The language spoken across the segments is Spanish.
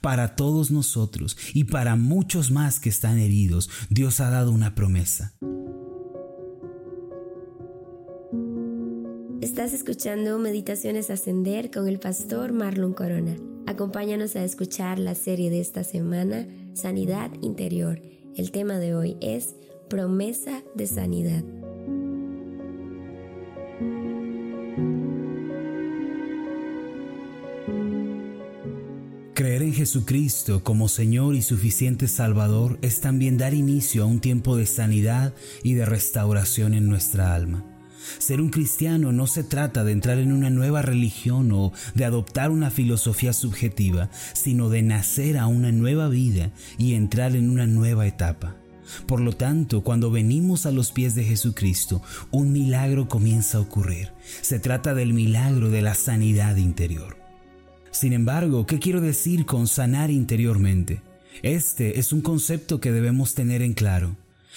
para todos nosotros y para muchos más que están heridos, Dios ha dado una promesa. Estás escuchando Meditaciones Ascender con el pastor Marlon Corona. Acompáñanos a escuchar la serie de esta semana, Sanidad Interior. El tema de hoy es Promesa de Sanidad. Jesucristo como Señor y suficiente Salvador es también dar inicio a un tiempo de sanidad y de restauración en nuestra alma. Ser un cristiano no se trata de entrar en una nueva religión o de adoptar una filosofía subjetiva, sino de nacer a una nueva vida y entrar en una nueva etapa. Por lo tanto, cuando venimos a los pies de Jesucristo, un milagro comienza a ocurrir. Se trata del milagro de la sanidad interior. Sin embargo, ¿qué quiero decir con sanar interiormente? Este es un concepto que debemos tener en claro.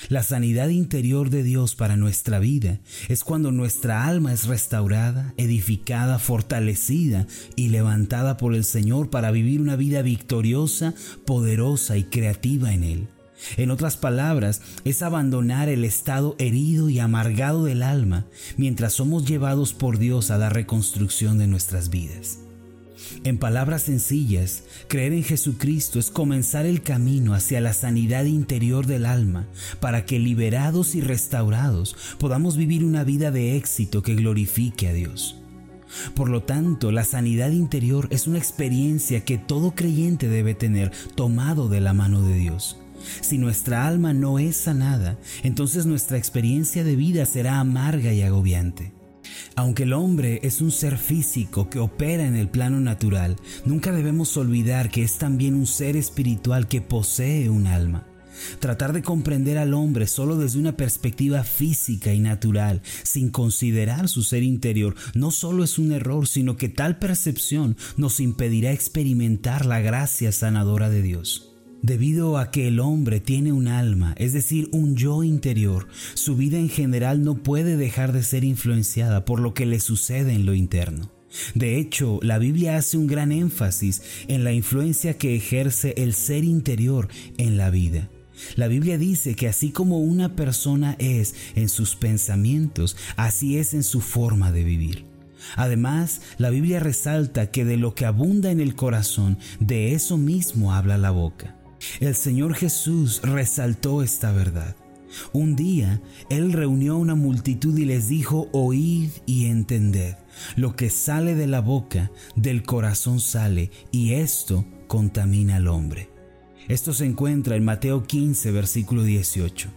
La sanidad interior de Dios para nuestra vida es cuando nuestra alma es restaurada, edificada, fortalecida y levantada por el Señor para vivir una vida victoriosa, poderosa y creativa en Él. En otras palabras, es abandonar el estado herido y amargado del alma mientras somos llevados por Dios a la reconstrucción de nuestras vidas. En palabras sencillas, creer en Jesucristo es comenzar el camino hacia la sanidad interior del alma para que liberados y restaurados podamos vivir una vida de éxito que glorifique a Dios. Por lo tanto, la sanidad interior es una experiencia que todo creyente debe tener tomado de la mano de Dios. Si nuestra alma no es sanada, entonces nuestra experiencia de vida será amarga y agobiante. Aunque el hombre es un ser físico que opera en el plano natural, nunca debemos olvidar que es también un ser espiritual que posee un alma. Tratar de comprender al hombre solo desde una perspectiva física y natural, sin considerar su ser interior, no solo es un error, sino que tal percepción nos impedirá experimentar la gracia sanadora de Dios. Debido a que el hombre tiene un alma, es decir, un yo interior, su vida en general no puede dejar de ser influenciada por lo que le sucede en lo interno. De hecho, la Biblia hace un gran énfasis en la influencia que ejerce el ser interior en la vida. La Biblia dice que así como una persona es en sus pensamientos, así es en su forma de vivir. Además, la Biblia resalta que de lo que abunda en el corazón, de eso mismo habla la boca. El Señor Jesús resaltó esta verdad. Un día Él reunió a una multitud y les dijo, oíd y entended, lo que sale de la boca, del corazón sale, y esto contamina al hombre. Esto se encuentra en Mateo 15, versículo 18.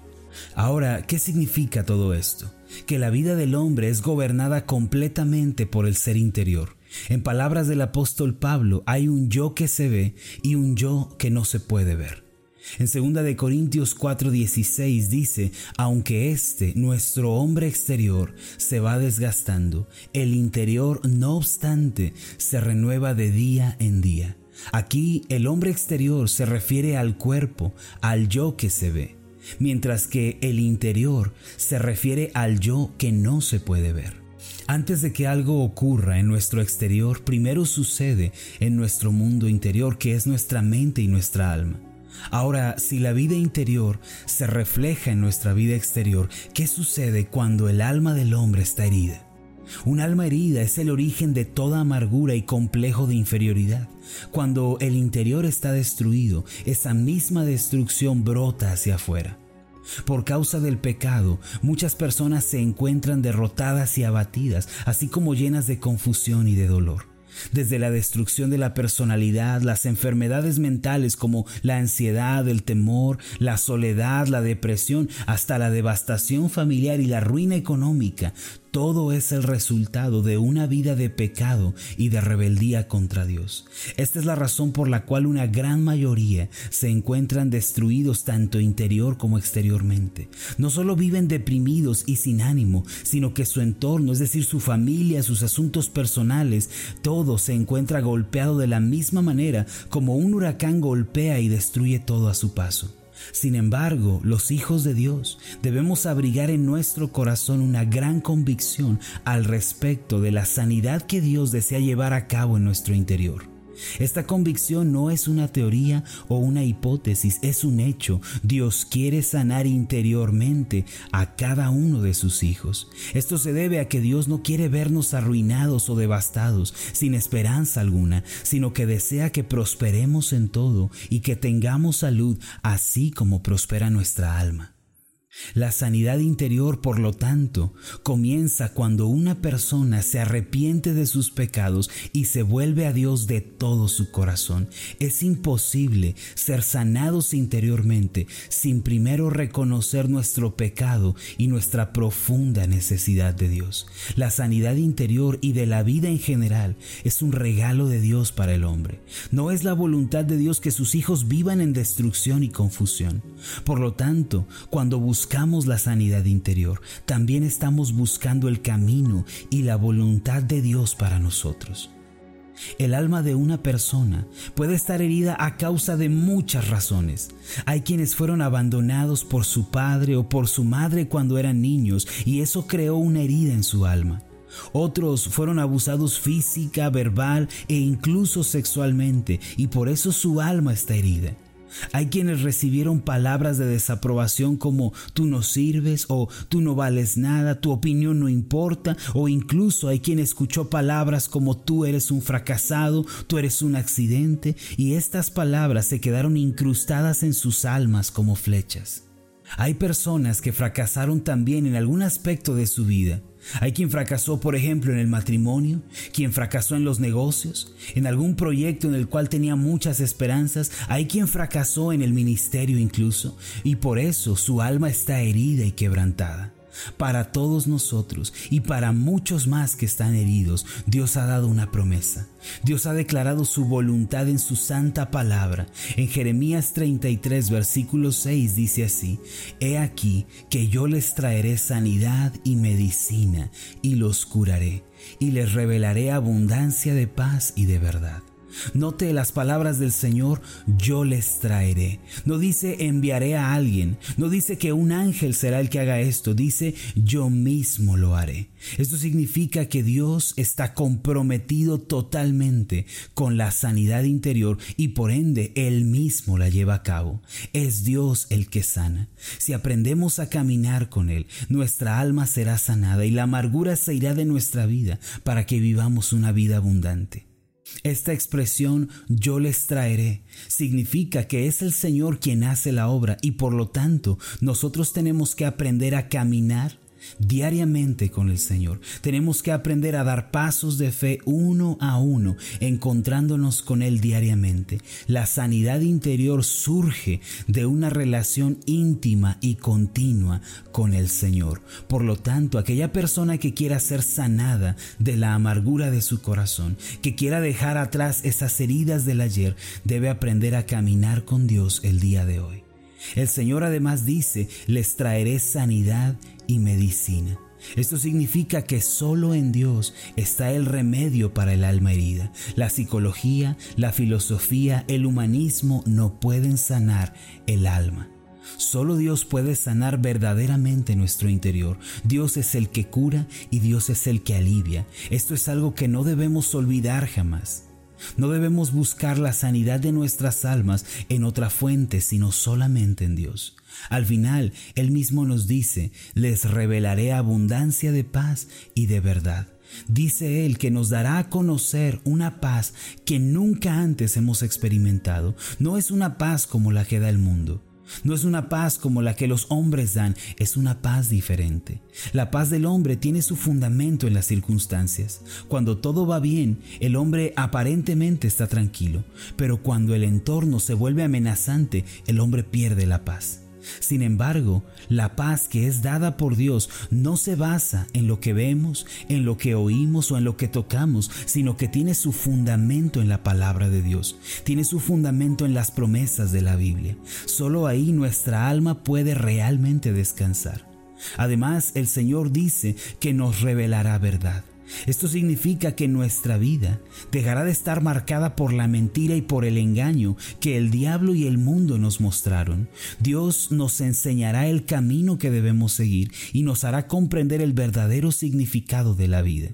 Ahora, ¿qué significa todo esto? Que la vida del hombre es gobernada completamente por el ser interior. En palabras del apóstol Pablo, hay un yo que se ve y un yo que no se puede ver. En 2 de Corintios 4:16 dice, aunque este, nuestro hombre exterior, se va desgastando, el interior, no obstante, se renueva de día en día. Aquí el hombre exterior se refiere al cuerpo, al yo que se ve, mientras que el interior se refiere al yo que no se puede ver. Antes de que algo ocurra en nuestro exterior, primero sucede en nuestro mundo interior, que es nuestra mente y nuestra alma. Ahora, si la vida interior se refleja en nuestra vida exterior, ¿qué sucede cuando el alma del hombre está herida? Un alma herida es el origen de toda amargura y complejo de inferioridad. Cuando el interior está destruido, esa misma destrucción brota hacia afuera. Por causa del pecado, muchas personas se encuentran derrotadas y abatidas, así como llenas de confusión y de dolor. Desde la destrucción de la personalidad, las enfermedades mentales como la ansiedad, el temor, la soledad, la depresión, hasta la devastación familiar y la ruina económica, todo es el resultado de una vida de pecado y de rebeldía contra Dios. Esta es la razón por la cual una gran mayoría se encuentran destruidos tanto interior como exteriormente. No solo viven deprimidos y sin ánimo, sino que su entorno, es decir, su familia, sus asuntos personales, todo se encuentra golpeado de la misma manera como un huracán golpea y destruye todo a su paso. Sin embargo, los hijos de Dios debemos abrigar en nuestro corazón una gran convicción al respecto de la sanidad que Dios desea llevar a cabo en nuestro interior. Esta convicción no es una teoría o una hipótesis, es un hecho. Dios quiere sanar interiormente a cada uno de sus hijos. Esto se debe a que Dios no quiere vernos arruinados o devastados, sin esperanza alguna, sino que desea que prosperemos en todo y que tengamos salud así como prospera nuestra alma. La sanidad interior, por lo tanto, comienza cuando una persona se arrepiente de sus pecados y se vuelve a Dios de todo su corazón. Es imposible ser sanados interiormente sin primero reconocer nuestro pecado y nuestra profunda necesidad de Dios. La sanidad interior y de la vida en general es un regalo de Dios para el hombre. No es la voluntad de Dios que sus hijos vivan en destrucción y confusión. Por lo tanto, cuando buscamos buscamos la sanidad interior, también estamos buscando el camino y la voluntad de Dios para nosotros. El alma de una persona puede estar herida a causa de muchas razones. Hay quienes fueron abandonados por su padre o por su madre cuando eran niños y eso creó una herida en su alma. Otros fueron abusados física, verbal e incluso sexualmente y por eso su alma está herida. Hay quienes recibieron palabras de desaprobación como tú no sirves o tú no vales nada, tu opinión no importa o incluso hay quien escuchó palabras como tú eres un fracasado, tú eres un accidente y estas palabras se quedaron incrustadas en sus almas como flechas. Hay personas que fracasaron también en algún aspecto de su vida hay quien fracasó, por ejemplo, en el matrimonio, quien fracasó en los negocios, en algún proyecto en el cual tenía muchas esperanzas, hay quien fracasó en el ministerio incluso, y por eso su alma está herida y quebrantada. Para todos nosotros y para muchos más que están heridos, Dios ha dado una promesa. Dios ha declarado su voluntad en su santa palabra. En Jeremías 33, versículo 6 dice así, He aquí que yo les traeré sanidad y medicina y los curaré y les revelaré abundancia de paz y de verdad. Note las palabras del Señor, yo les traeré. No dice enviaré a alguien, no dice que un ángel será el que haga esto, dice yo mismo lo haré. Esto significa que Dios está comprometido totalmente con la sanidad interior y por ende Él mismo la lleva a cabo. Es Dios el que sana. Si aprendemos a caminar con Él, nuestra alma será sanada y la amargura se irá de nuestra vida para que vivamos una vida abundante. Esta expresión yo les traeré significa que es el Señor quien hace la obra y por lo tanto nosotros tenemos que aprender a caminar diariamente con el Señor. Tenemos que aprender a dar pasos de fe uno a uno, encontrándonos con Él diariamente. La sanidad interior surge de una relación íntima y continua con el Señor. Por lo tanto, aquella persona que quiera ser sanada de la amargura de su corazón, que quiera dejar atrás esas heridas del ayer, debe aprender a caminar con Dios el día de hoy. El Señor además dice, les traeré sanidad y medicina. Esto significa que solo en Dios está el remedio para el alma herida. La psicología, la filosofía, el humanismo no pueden sanar el alma. Solo Dios puede sanar verdaderamente nuestro interior. Dios es el que cura y Dios es el que alivia. Esto es algo que no debemos olvidar jamás. No debemos buscar la sanidad de nuestras almas en otra fuente, sino solamente en Dios. Al final, Él mismo nos dice, les revelaré abundancia de paz y de verdad. Dice Él que nos dará a conocer una paz que nunca antes hemos experimentado. No es una paz como la que da el mundo. No es una paz como la que los hombres dan, es una paz diferente. La paz del hombre tiene su fundamento en las circunstancias. Cuando todo va bien, el hombre aparentemente está tranquilo, pero cuando el entorno se vuelve amenazante, el hombre pierde la paz. Sin embargo, la paz que es dada por Dios no se basa en lo que vemos, en lo que oímos o en lo que tocamos, sino que tiene su fundamento en la palabra de Dios, tiene su fundamento en las promesas de la Biblia. Solo ahí nuestra alma puede realmente descansar. Además, el Señor dice que nos revelará verdad. Esto significa que nuestra vida dejará de estar marcada por la mentira y por el engaño que el diablo y el mundo nos mostraron. Dios nos enseñará el camino que debemos seguir y nos hará comprender el verdadero significado de la vida.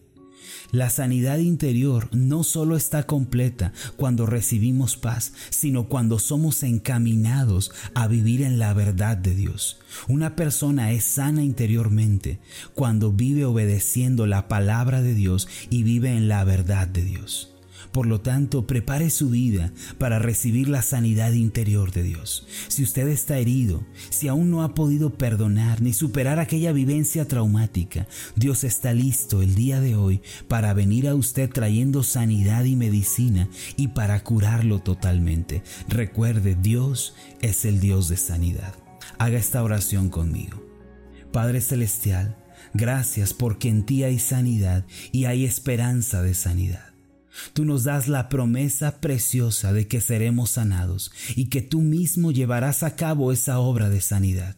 La sanidad interior no solo está completa cuando recibimos paz, sino cuando somos encaminados a vivir en la verdad de Dios. Una persona es sana interiormente cuando vive obedeciendo la palabra de Dios y vive en la verdad de Dios. Por lo tanto, prepare su vida para recibir la sanidad interior de Dios. Si usted está herido, si aún no ha podido perdonar ni superar aquella vivencia traumática, Dios está listo el día de hoy para venir a usted trayendo sanidad y medicina y para curarlo totalmente. Recuerde, Dios es el Dios de sanidad. Haga esta oración conmigo. Padre Celestial, gracias porque en ti hay sanidad y hay esperanza de sanidad. Tú nos das la promesa preciosa de que seremos sanados y que tú mismo llevarás a cabo esa obra de sanidad.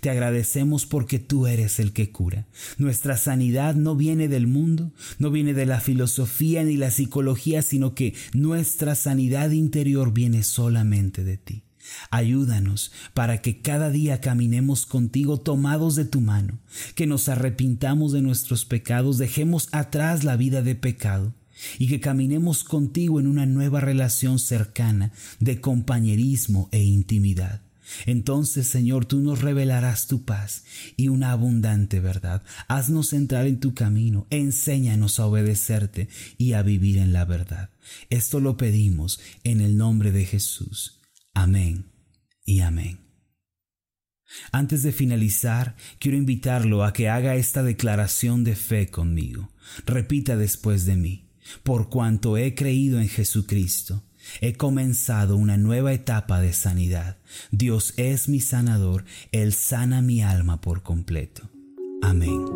Te agradecemos porque tú eres el que cura. Nuestra sanidad no viene del mundo, no viene de la filosofía ni la psicología, sino que nuestra sanidad interior viene solamente de ti. Ayúdanos para que cada día caminemos contigo tomados de tu mano, que nos arrepintamos de nuestros pecados, dejemos atrás la vida de pecado y que caminemos contigo en una nueva relación cercana de compañerismo e intimidad. Entonces, Señor, tú nos revelarás tu paz y una abundante verdad. Haznos entrar en tu camino, enséñanos a obedecerte y a vivir en la verdad. Esto lo pedimos en el nombre de Jesús. Amén y amén. Antes de finalizar, quiero invitarlo a que haga esta declaración de fe conmigo. Repita después de mí por cuanto he creído en Jesucristo. He comenzado una nueva etapa de sanidad. Dios es mi sanador, Él sana mi alma por completo. Amén.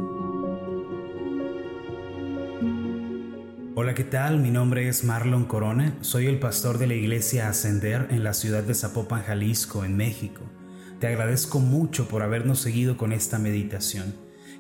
Hola, ¿qué tal? Mi nombre es Marlon Corona, soy el pastor de la iglesia Ascender en la ciudad de Zapopan, Jalisco, en México. Te agradezco mucho por habernos seguido con esta meditación.